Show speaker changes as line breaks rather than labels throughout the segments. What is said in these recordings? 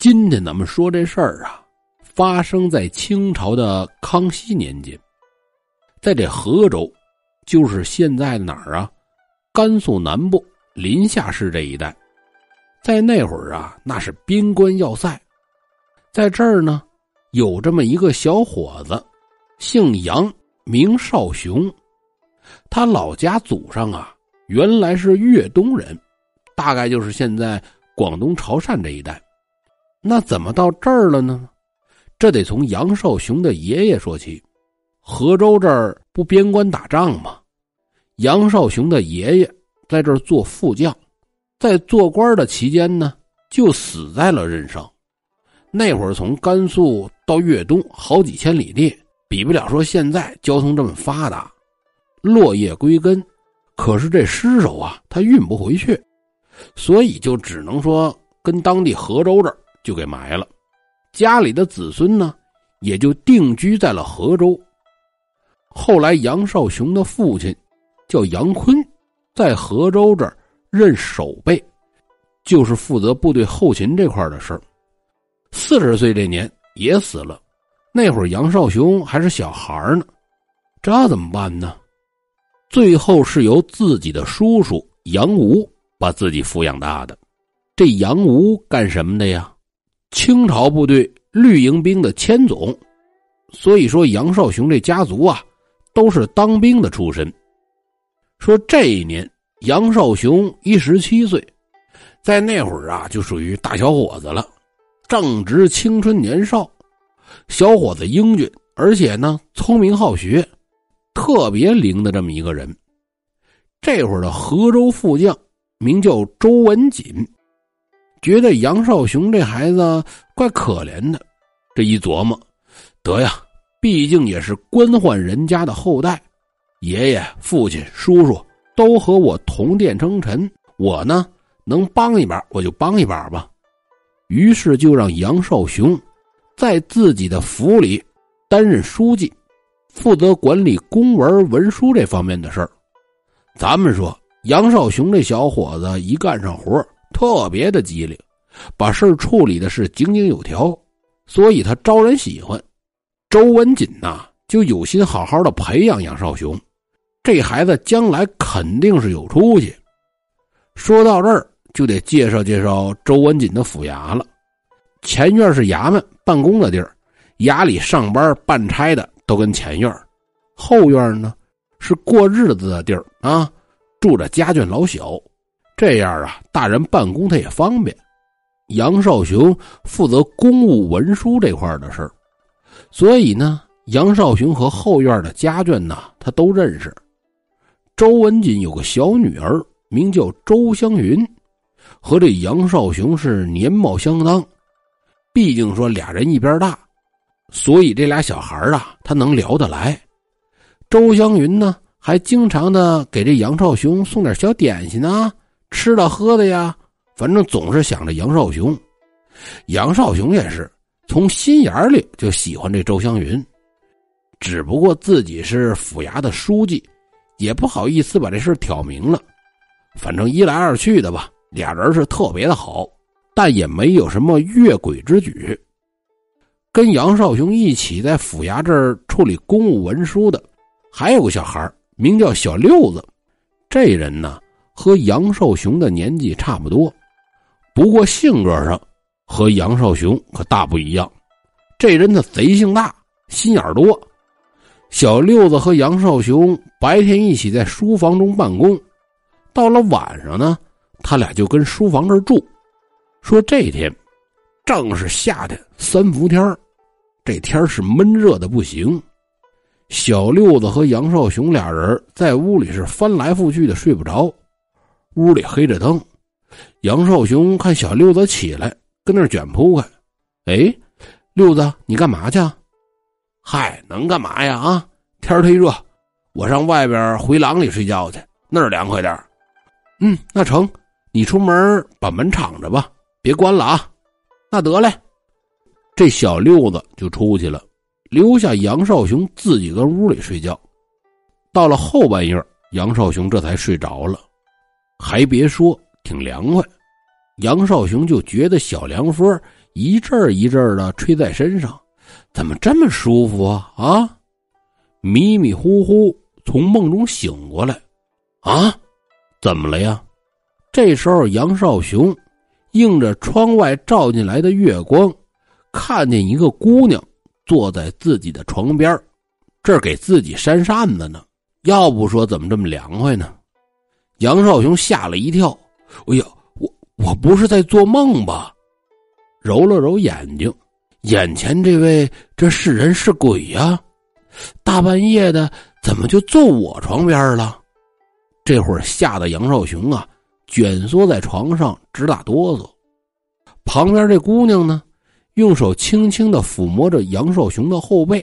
今天咱们说这事儿啊，发生在清朝的康熙年间，在这河州，就是现在哪儿啊？甘肃南部临夏市这一带，在那会儿啊，那是边关要塞，在这儿呢，有这么一个小伙子，姓杨，名少雄，他老家祖上啊，原来是粤东人，大概就是现在广东潮汕这一带。那怎么到这儿了呢？这得从杨少雄的爷爷说起。河州这儿不边关打仗吗？杨少雄的爷爷在这儿做副将，在做官的期间呢，就死在了任上。那会儿从甘肃到粤东好几千里地，比不了说现在交通这么发达。落叶归根，可是这尸首啊，他运不回去，所以就只能说跟当地河州这儿。就给埋了，家里的子孙呢，也就定居在了河州。后来杨少雄的父亲叫杨坤，在河州这儿任守备，就是负责部队后勤这块的事儿。四十岁这年也死了，那会儿杨少雄还是小孩呢，这怎么办呢？最后是由自己的叔叔杨吴把自己抚养大的。这杨吴干什么的呀？清朝部队绿营兵的千总，所以说杨少雄这家族啊，都是当兵的出身。说这一年杨少雄一十七岁，在那会儿啊，就属于大小伙子了，正值青春年少，小伙子英俊，而且呢聪明好学，特别灵的这么一个人。这会儿的河州副将名叫周文锦。觉得杨少雄这孩子怪可怜的，这一琢磨，得呀，毕竟也是官宦人家的后代，爷爷、父亲、叔叔都和我同殿称臣，我呢能帮一把我就帮一把吧。于是就让杨少雄在自己的府里担任书记，负责管理公文文书这方面的事儿。咱们说杨少雄这小伙子一干上活特别的机灵，把事儿处理的是井井有条，所以他招人喜欢。周文锦呐，就有心好好的培养杨少雄，这孩子将来肯定是有出息。说到这儿，就得介绍介绍周文锦的府衙了。前院是衙门办公的地儿，衙里上班办差的都跟前院。后院呢，是过日子的地儿啊，住着家眷老小。这样啊，大人办公他也方便。杨少雄负责公务文书这块的事，所以呢，杨少雄和后院的家眷呢，他都认识。周文锦有个小女儿，名叫周香云，和这杨少雄是年貌相当。毕竟说俩人一边大，所以这俩小孩啊，他能聊得来。周香云呢，还经常的给这杨少雄送点小点心啊。吃的喝的呀，反正总是想着杨少雄。杨少雄也是从心眼里就喜欢这周湘云，只不过自己是府衙的书记，也不好意思把这事挑明了。反正一来二去的吧，俩人是特别的好，但也没有什么越轨之举。跟杨少雄一起在府衙这儿处理公务文书的，还有个小孩名叫小六子。这人呢。和杨少雄的年纪差不多，不过性格上和杨少雄可大不一样。这人的贼性大，心眼多。小六子和杨少雄白天一起在书房中办公，到了晚上呢，他俩就跟书房这儿住。说这天正是夏天三伏天这天是闷热的不行。小六子和杨少雄俩人在屋里是翻来覆去的睡不着。屋里黑着灯，杨少雄看小六子起来，跟那卷铺盖。哎，六子，你干嘛去？嗨，能干嘛呀？啊，天忒热，我上外边回廊里睡觉去，那儿凉快点嗯，那成，你出门把门敞着吧，别关了啊。那得嘞，这小六子就出去了，留下杨少雄自己搁屋里睡觉。到了后半夜，杨少雄这才睡着了。还别说，挺凉快。杨少雄就觉得小凉风一阵一阵的吹在身上，怎么这么舒服啊？啊！迷迷糊糊从梦中醒过来，啊，怎么了呀？这时候杨少雄映着窗外照进来的月光，看见一个姑娘坐在自己的床边，这儿给自己扇扇子呢。要不说怎么这么凉快呢？杨少雄吓了一跳，哎呀，我我不是在做梦吧？揉了揉眼睛，眼前这位这是人是鬼呀？大半夜的，怎么就坐我床边了？这会儿吓得杨少雄啊，蜷缩在床上直打哆嗦。旁边这姑娘呢，用手轻轻的抚摸着杨少雄的后背。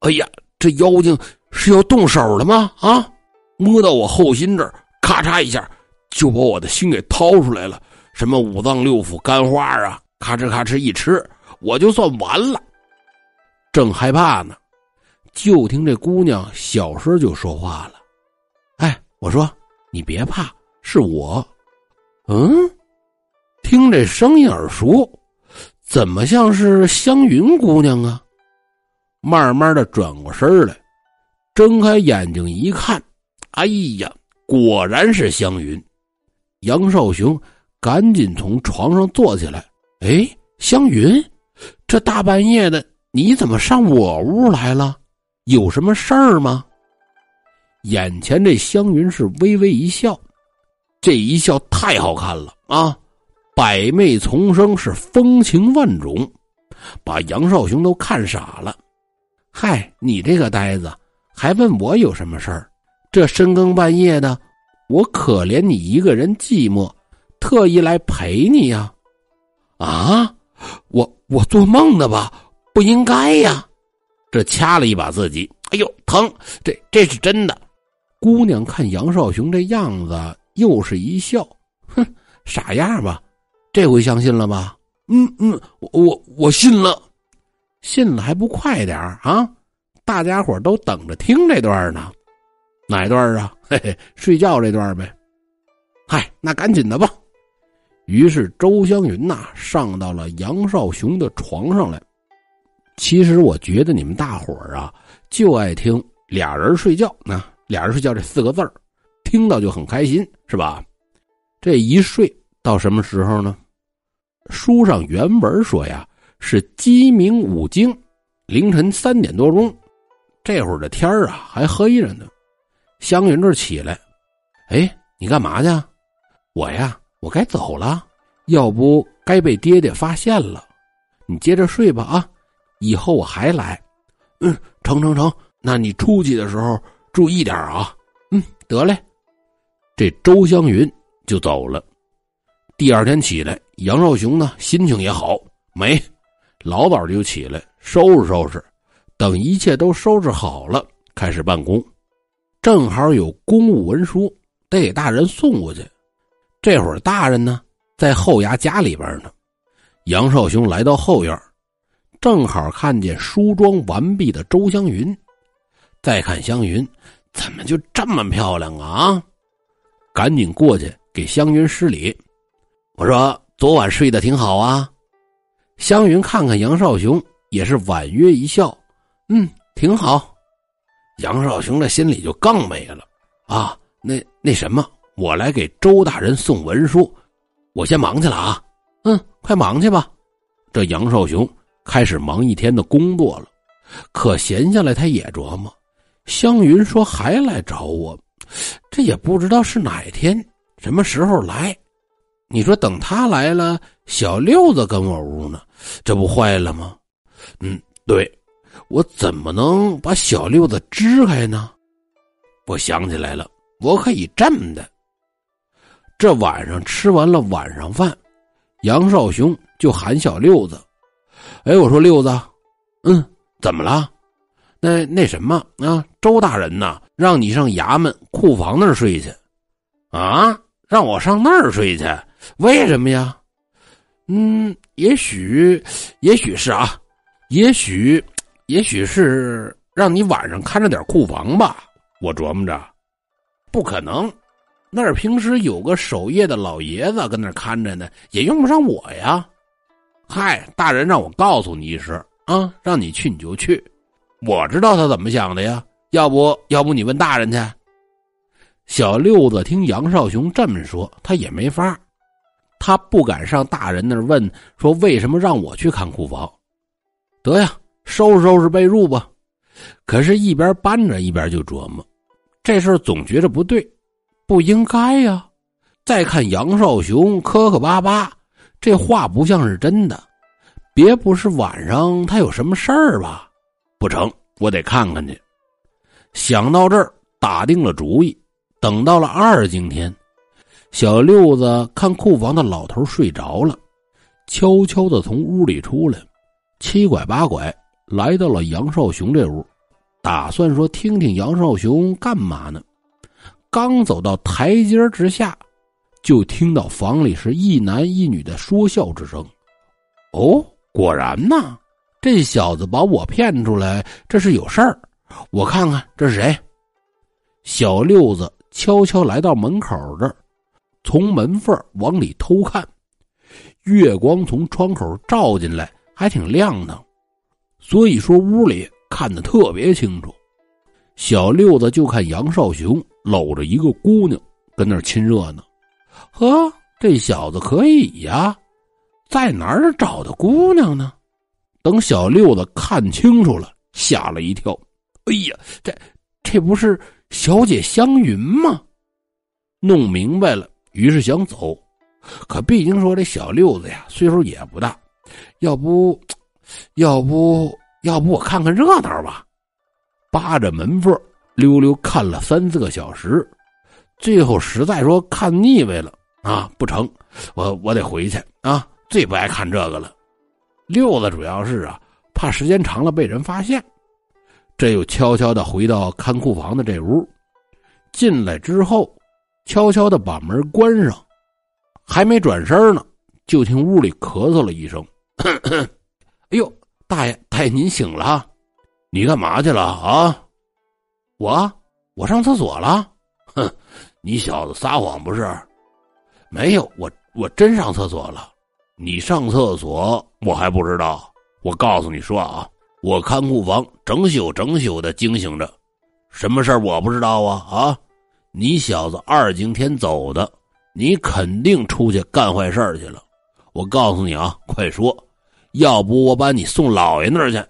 哎呀，这妖精是要动手了吗？啊，摸到我后心这儿，咔嚓一下就把我的心给掏出来了。什么五脏六腑、肝花啊，咔哧咔哧一吃，我就算完了。正害怕呢。就听这姑娘小声就说话了：“哎，我说你别怕，是我。嗯，听这声音耳熟，怎么像是湘云姑娘啊？慢慢的转过身来，睁开眼睛一看，哎呀，果然是湘云。杨少雄赶紧从床上坐起来：哎，湘云，这大半夜的，你怎么上我屋来了？”有什么事儿吗？眼前这湘云是微微一笑，这一笑太好看了啊！百媚丛生，是风情万种，把杨少雄都看傻了。嗨，你这个呆子，还问我有什么事儿？这深更半夜的，我可怜你一个人寂寞，特意来陪你呀！啊，我我做梦的吧？不应该呀！这掐了一把自己，哎呦疼！这这是真的。姑娘看杨少雄这样子，又是一笑，哼，傻样吧？这回相信了吧？嗯嗯，我我信了，信了还不快点啊？大家伙都等着听这段呢，哪段啊？嘿 嘿，睡觉这段呗。嗨，那赶紧的吧。于是周湘云呐，上到了杨少雄的床上来。其实我觉得你们大伙儿啊，就爱听俩人睡觉，那俩人睡觉这四个字儿，听到就很开心，是吧？这一睡到什么时候呢？书上原文说呀，是鸡鸣五更，凌晨三点多钟，这会儿的天啊还黑着呢。湘云这起来，哎，你干嘛去？我呀，我该走了，要不该被爹爹发现了。你接着睡吧啊。以后我还来，嗯，成成成，那你出去的时候注意点啊，嗯，得嘞。这周湘云就走了。第二天起来，杨少雄呢心情也好，没，老早就起来收拾收拾，等一切都收拾好了，开始办公。正好有公务文书得给大人送过去，这会儿大人呢在后衙家里边呢。杨少雄来到后院。正好看见梳妆完毕的周湘云，再看湘云，怎么就这么漂亮啊？赶紧过去给湘云施礼。我说昨晚睡得挺好啊。湘云看看杨少雄，也是婉约一笑，嗯，挺好。杨少雄这心里就更美了啊。那那什么，我来给周大人送文书，我先忙去了啊。嗯，快忙去吧。这杨少雄。开始忙一天的工作了，可闲下来他也琢磨。湘云说还来找我，这也不知道是哪天、什么时候来。你说等他来了，小六子跟我屋呢，这不坏了吗？嗯，对，我怎么能把小六子支开呢？我想起来了，我可以这么的。这晚上吃完了晚上饭，杨少雄就喊小六子。哎，我说六子，嗯，怎么了？那那什么啊？周大人呐，让你上衙门库房那儿睡去，啊？让我上那儿睡去？为什么呀？嗯，也许，也许是啊，也许，也许是让你晚上看着点库房吧。我琢磨着，不可能，那儿平时有个守夜的老爷子跟那儿看着呢，也用不上我呀。嗨，大人让我告诉你一声啊，让你去你就去。我知道他怎么想的呀，要不要不你问大人去。小六子听杨少雄这么说，他也没法，他不敢上大人那儿问，说为什么让我去看库房？得呀，收拾收拾被褥吧。可是，一边搬着一边就琢磨，这事儿总觉着不对，不应该呀。再看杨少雄磕磕巴巴。这话不像是真的，别不是晚上他有什么事儿吧？不成，我得看看去。想到这儿，打定了主意。等到了二更天，小六子看库房的老头睡着了，悄悄的从屋里出来，七拐八拐来到了杨少雄这屋，打算说听听杨少雄干嘛呢。刚走到台阶之下。就听到房里是一男一女的说笑之声。哦，果然呐，这小子把我骗出来，这是有事儿。我看看这是谁。小六子悄悄来到门口这儿，从门缝往里偷看，月光从窗口照进来，还挺亮堂，所以说屋里看得特别清楚。小六子就看杨少雄搂着一个姑娘跟那儿亲热呢。呵，这小子可以呀，在哪儿找的姑娘呢？等小六子看清楚了，吓了一跳。哎呀，这这不是小姐湘云吗？弄明白了，于是想走，可毕竟说这小六子呀，岁数也不大，要不，要不要不我看看热闹吧？扒着门缝溜溜看了三四个小时。最后实在说看腻歪了啊，不成，我我得回去啊！最不爱看这个了。六子主要是啊，怕时间长了被人发现，这又悄悄的回到看库房的这屋。进来之后，悄悄的把门关上，还没转身呢，就听屋里咳嗽了一声：“咳咳哎呦，大爷，大爷您醒了？你干嘛去了啊？我我上厕所了。哼。”你小子撒谎不是？没有，我我真上厕所了。你上厕所我还不知道。我告诉你说啊，我看库房整宿整宿的惊醒着，什么事儿我不知道啊啊！你小子二更天走的，你肯定出去干坏事去了。我告诉你啊，快说，要不我把你送老爷那儿去。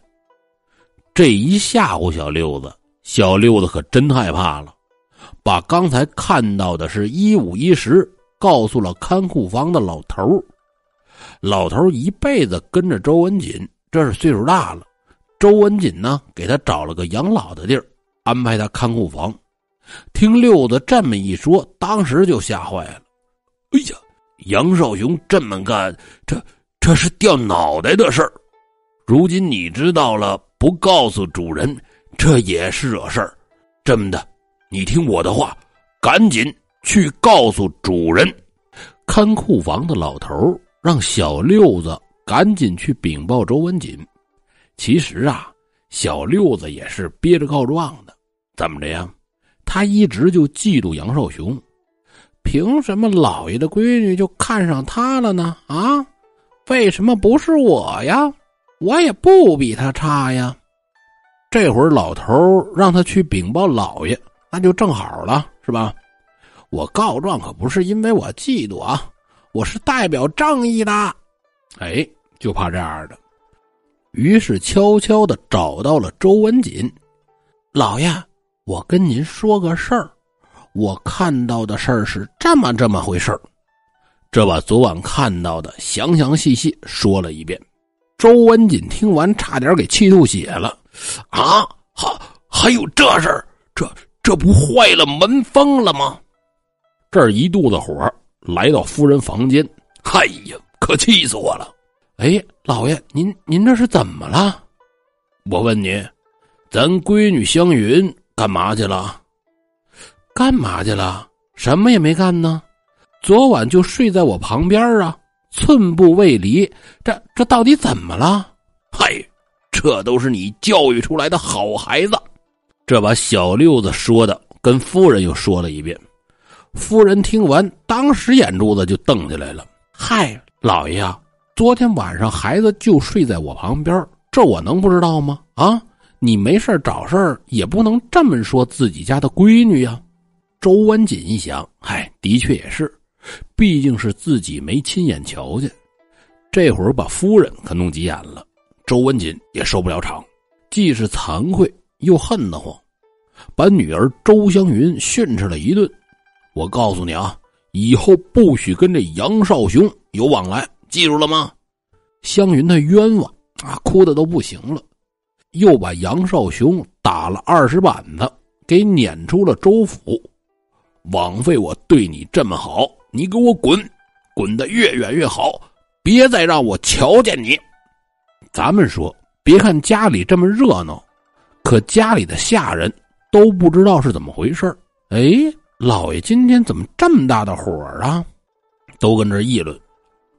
这一吓唬小六子，小六子可真害怕了。把刚才看到的是一五一十告诉了看库房的老头老头一辈子跟着周文锦，这是岁数大了。周文锦呢，给他找了个养老的地儿，安排他看库房。听六子这么一说，当时就吓坏了。哎呀，杨少雄这么干，这这是掉脑袋的事儿。如今你知道了，不告诉主人，这也是惹事儿。这么的。你听我的话，赶紧去告诉主人。看库房的老头让小六子赶紧去禀报周文锦。其实啊，小六子也是憋着告状的。怎么着呀？他一直就嫉妒杨少雄，凭什么老爷的闺女就看上他了呢？啊，为什么不是我呀？我也不比他差呀。这会儿老头让他去禀报老爷。那就正好了，是吧？我告状可不是因为我嫉妒啊，我是代表正义的。哎，就怕这样的。于是悄悄的找到了周文锦，老爷，我跟您说个事儿，我看到的事儿是这么这么回事儿。这把昨晚看到的详详细细说了一遍。周文锦听完，差点给气吐血了。啊，还还有这事儿？这。这不坏了门风了吗？这儿一肚子火，来到夫人房间。哎呀，可气死我了！哎，老爷，您您这是怎么了？我问你，咱闺女湘云干嘛去了？干嘛去了？什么也没干呢。昨晚就睡在我旁边啊，寸步未离。这这到底怎么了？嗨，这都是你教育出来的好孩子。这把小六子说的，跟夫人又说了一遍。夫人听完，当时眼珠子就瞪起来了。嗨，老爷啊，昨天晚上孩子就睡在我旁边，这我能不知道吗？啊，你没事找事儿也不能这么说自己家的闺女呀。周文锦一想，嗨，的确也是，毕竟是自己没亲眼瞧见，这会儿把夫人可弄急眼了，周文锦也受不了场，既是惭愧又恨得慌，把女儿周香云训斥了一顿。我告诉你啊，以后不许跟这杨少雄有往来，记住了吗？香云她冤枉啊，哭的都不行了，又把杨少雄打了二十板子，给撵出了州府。枉费我对你这么好，你给我滚，滚得越远越好，别再让我瞧见你。咱们说，别看家里这么热闹，可家里的下人都不知道是怎么回事哎，老爷今天怎么这么大的火啊？都跟这议论。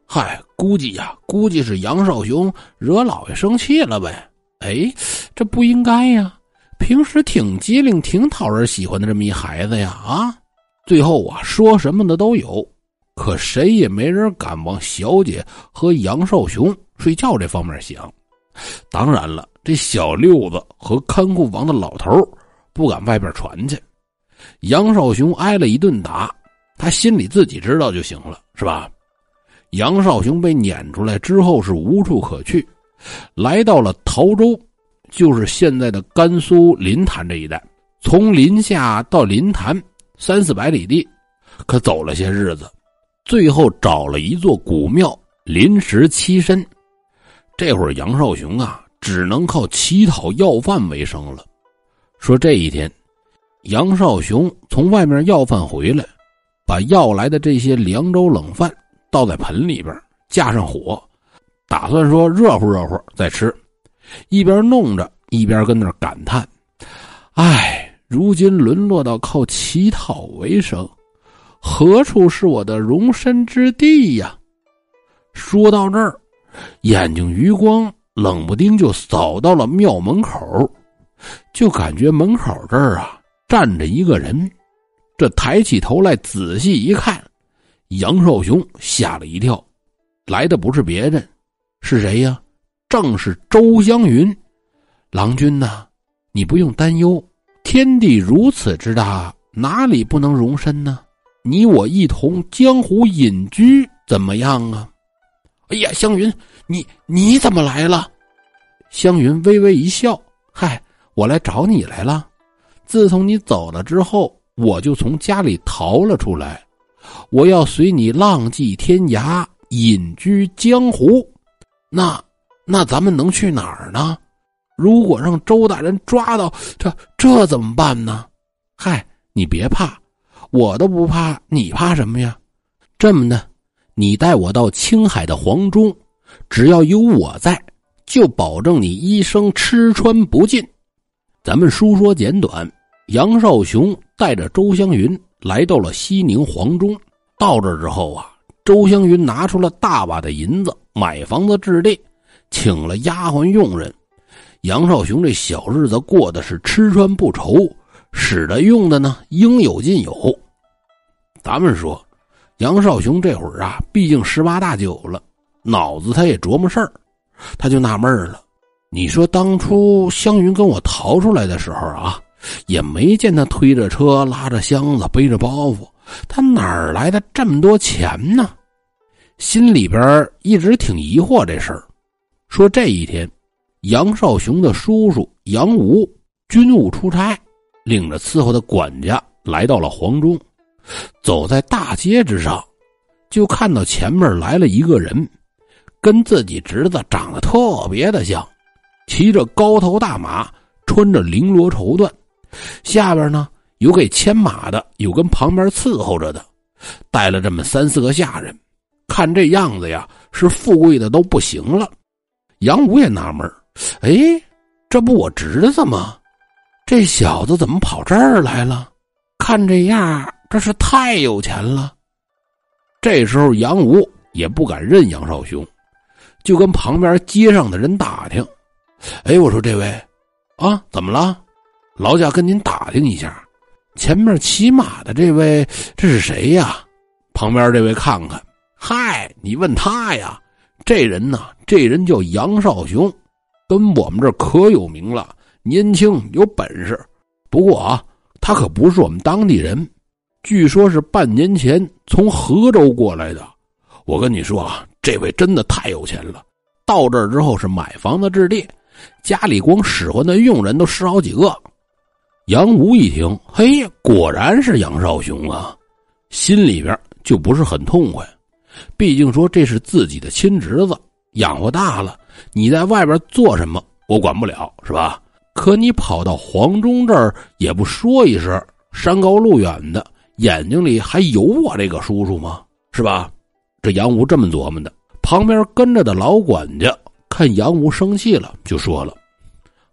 嗨，估计呀，估计是杨少雄惹老爷生气了呗。哎，这不应该呀，平时挺机灵、挺讨人喜欢的这么一孩子呀，啊！最后啊，说什么的都有，可谁也没人敢往小姐和杨少雄睡觉这方面想。当然了，这小六子和看库房的老头不敢外边传去。杨少雄挨了一顿打，他心里自己知道就行了，是吧？杨少雄被撵出来之后是无处可去，来到了陶州，就是现在的甘肃临潭这一带。从临夏到临潭。三四百里地，可走了些日子，最后找了一座古庙临时栖身。这会儿杨少雄啊，只能靠乞讨要饭为生了。说这一天，杨少雄从外面要饭回来，把要来的这些凉粥冷饭倒在盆里边，架上火，打算说热乎热乎再吃。一边弄着，一边跟那感叹：“唉。”如今沦落到靠乞讨为生，何处是我的容身之地呀？说到这儿，眼睛余光冷不丁就扫到了庙门口，就感觉门口这儿啊站着一个人。这抬起头来仔细一看，杨少雄吓了一跳，来的不是别人，是谁呀？正是周香云。郎君呐，你不用担忧。天地如此之大，哪里不能容身呢？你我一同江湖隐居，怎么样啊？哎呀，湘云，你你怎么来了？湘云微微一笑，嗨，我来找你来了。自从你走了之后，我就从家里逃了出来，我要随你浪迹天涯，隐居江湖。那那咱们能去哪儿呢？如果让周大人抓到，这这怎么办呢？嗨，你别怕，我都不怕，你怕什么呀？这么的，你带我到青海的黄忠，只要有我在，就保证你一生吃穿不尽。咱们书说简短，杨少雄带着周香云来到了西宁黄忠。到这之后啊，周香云拿出了大把的银子买房子置地，请了丫鬟佣人。杨少雄这小日子过的是吃穿不愁，使的用的呢应有尽有。咱们说，杨少雄这会儿啊，毕竟十八大九了，脑子他也琢磨事儿，他就纳闷了。你说当初湘云跟我逃出来的时候啊，也没见他推着车、拉着箱子、背着包袱，他哪儿来的这么多钱呢？心里边一直挺疑惑这事儿。说这一天。杨少雄的叔叔杨武军务出差，领着伺候的管家来到了黄忠。走在大街之上，就看到前面来了一个人，跟自己侄子长得特别的像，骑着高头大马，穿着绫罗绸缎，下边呢有给牵马的，有跟旁边伺候着的，带了这么三四个下人，看这样子呀，是富贵的都不行了。杨武也纳闷哎，这不我侄子吗？这小子怎么跑这儿来了？看这样，这是太有钱了。这时候杨武也不敢认杨少雄，就跟旁边街上的人打听：“哎，我说这位，啊，怎么了？劳驾跟您打听一下，前面骑马的这位，这是谁呀？”旁边这位看看，嗨，你问他呀，这人呢，这人叫杨少雄，跟我们这可有名了，年轻有本事。不过啊，他可不是我们当地人，据说是半年前从河州过来的。我跟你说啊，这位真的太有钱了，到这儿之后是买房子置地，家里光使唤的佣人都十好几个。杨武一听，嘿，果然是杨少雄啊，心里边就不是很痛快。毕竟说这是自己的亲侄子，养活大了，你在外边做什么我管不了，是吧？可你跑到黄忠这儿也不说一声，山高路远的，眼睛里还有我这个叔叔吗？是吧？这杨武这么琢磨的。旁边跟着的老管家看杨武生气了，就说了：“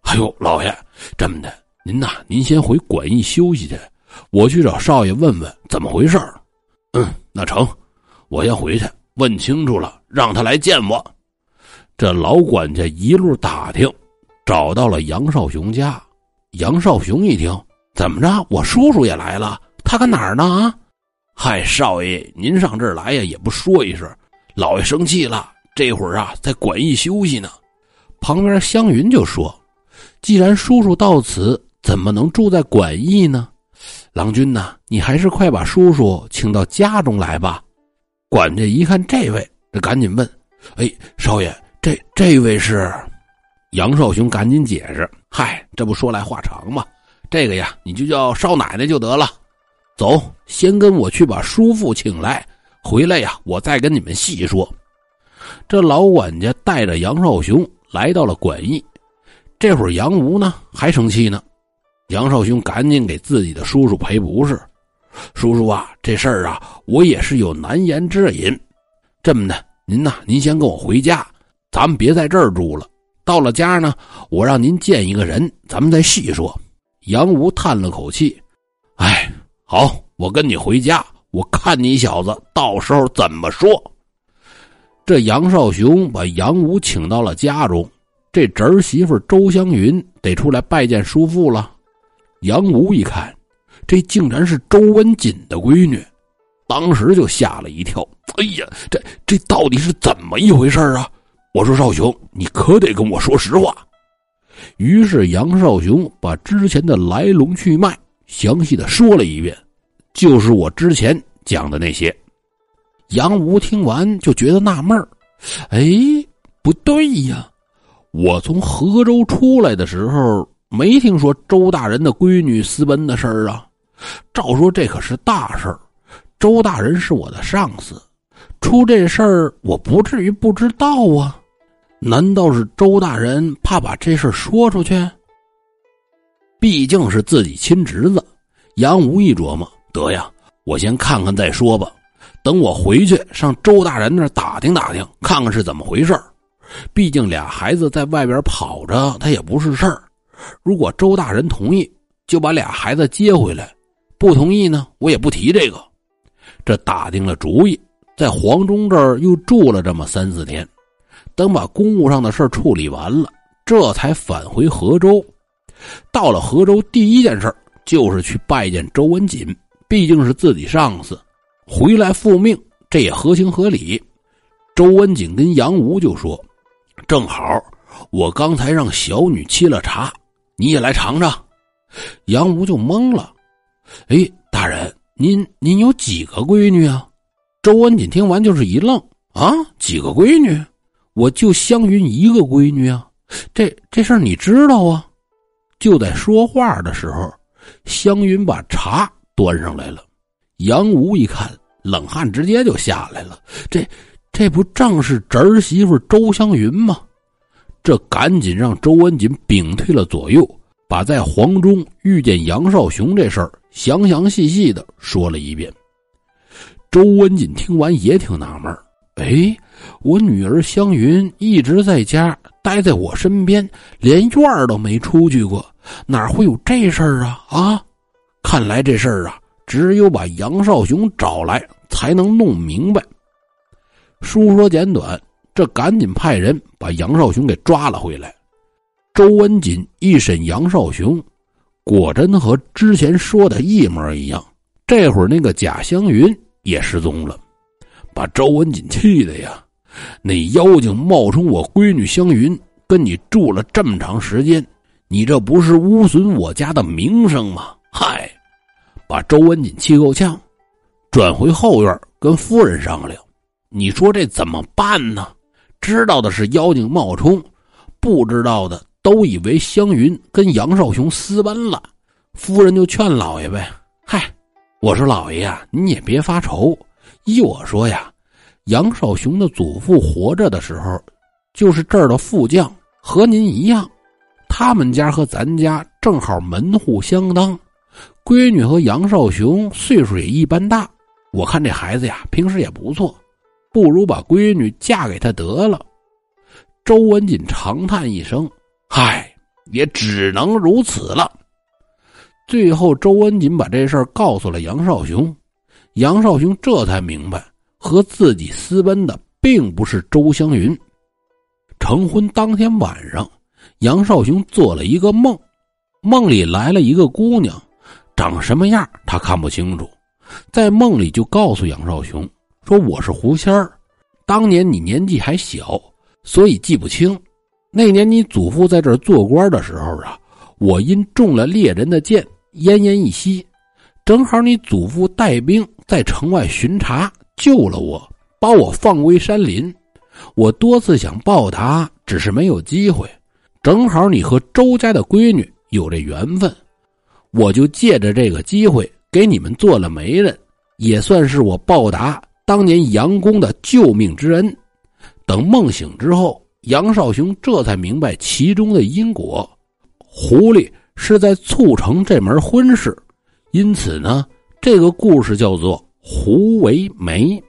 哎呦，老爷，这么的。”您呐，您先回馆驿休息去，我去找少爷问问怎么回事嗯，那成，我先回去问清楚了，让他来见我。这老管家一路打听，找到了杨少雄家。杨少雄一听，怎么着？我叔叔也来了，他搁哪儿呢？啊？嗨，少爷，您上这儿来呀，也不说一声，老爷生气了。这会儿啊，在馆驿休息呢。旁边湘云就说：“既然叔叔到此。”怎么能住在馆驿呢？郎君呐，你还是快把叔叔请到家中来吧。管家一看这位，这赶紧问：“哎，少爷，这这位是？”杨少雄赶紧解释：“嗨，这不说来话长嘛。这个呀，你就叫少奶奶就得了。走，先跟我去把叔父请来，回来呀，我再跟你们细说。”这老管家带着杨少雄来到了馆驿。这会儿杨吴呢还生气呢。杨少雄赶紧给自己的叔叔赔不是，叔叔啊，这事儿啊，我也是有难言之隐。这么的，您呐，您先跟我回家，咱们别在这儿住了。到了家呢，我让您见一个人，咱们再细说。杨吴叹了口气：“哎，好，我跟你回家，我看你小子到时候怎么说。”这杨少雄把杨吴请到了家中，这侄儿媳妇周香云得出来拜见叔父了。杨武一看，这竟然是周文锦的闺女，当时就吓了一跳。哎呀，这这到底是怎么一回事啊？我说少雄，你可得跟我说实话。于是杨少雄把之前的来龙去脉详细的说了一遍，就是我之前讲的那些。杨吴听完就觉得纳闷哎，不对呀，我从河州出来的时候。没听说周大人的闺女私奔的事儿啊！照说这可是大事儿，周大人是我的上司，出这事儿我不至于不知道啊！难道是周大人怕把这事说出去？毕竟是自己亲侄子，杨无一琢磨，得呀，我先看看再说吧。等我回去上周大人那儿打听打听，看看是怎么回事毕竟俩孩子在外边跑着，他也不是事儿。如果周大人同意，就把俩孩子接回来；不同意呢，我也不提这个。这打定了主意，在黄忠这儿又住了这么三四天，等把公务上的事处理完了，这才返回河州。到了河州，第一件事就是去拜见周文锦，毕竟是自己上司，回来复命，这也合情合理。周文锦跟杨吴就说：“正好，我刚才让小女沏了茶。”你也来尝尝，杨吴就懵了。哎，大人，您您有几个闺女啊？周文锦听完就是一愣啊，几个闺女？我就湘云一个闺女啊。这这事儿你知道啊？就在说话的时候，湘云把茶端上来了。杨吴一看，冷汗直接就下来了。这这不正是侄媳妇周湘云吗？这赶紧让周文锦屏退了左右，把在黄忠遇见杨少雄这事儿详详细细的说了一遍。周文锦听完也挺纳闷哎，我女儿湘云一直在家待在我身边，连院都没出去过，哪会有这事儿啊？啊，看来这事儿啊，只有把杨少雄找来才能弄明白。书说简短。这赶紧派人把杨少雄给抓了回来。周文锦一审杨少雄，果真和之前说的一模一样。这会儿那个贾香云也失踪了，把周文锦气的呀！那妖精冒充我闺女香云，跟你住了这么长时间，你这不是污损我家的名声吗？嗨，把周文锦气够呛，转回后院跟夫人商量。你说这怎么办呢？知道的是妖精冒充，不知道的都以为香云跟杨少雄私奔了。夫人就劝老爷呗：“嗨，我说老爷呀，你也别发愁。依我说呀。”杨少雄的祖父活着的时候，就是这儿的副将，和您一样。他们家和咱家正好门户相当，闺女和杨少雄岁数也一般大。我看这孩子呀，平时也不错，不如把闺女嫁给他得了。周文锦长叹一声：“唉，也只能如此了。”最后，周文锦把这事儿告诉了杨少雄，杨少雄这才明白。和自己私奔的并不是周香云。成婚当天晚上，杨少雄做了一个梦，梦里来了一个姑娘，长什么样他看不清楚，在梦里就告诉杨少雄说：“我是狐仙儿，当年你年纪还小，所以记不清。那年你祖父在这儿做官的时候啊，我因中了猎人的箭，奄奄一息，正好你祖父带兵在城外巡查。”救了我，把我放归山林。我多次想报答，只是没有机会。正好你和周家的闺女有这缘分，我就借着这个机会给你们做了媒人，也算是我报答当年杨公的救命之恩。等梦醒之后，杨少雄这才明白其中的因果。狐狸是在促成这门婚事，因此呢，这个故事叫做。胡为媒。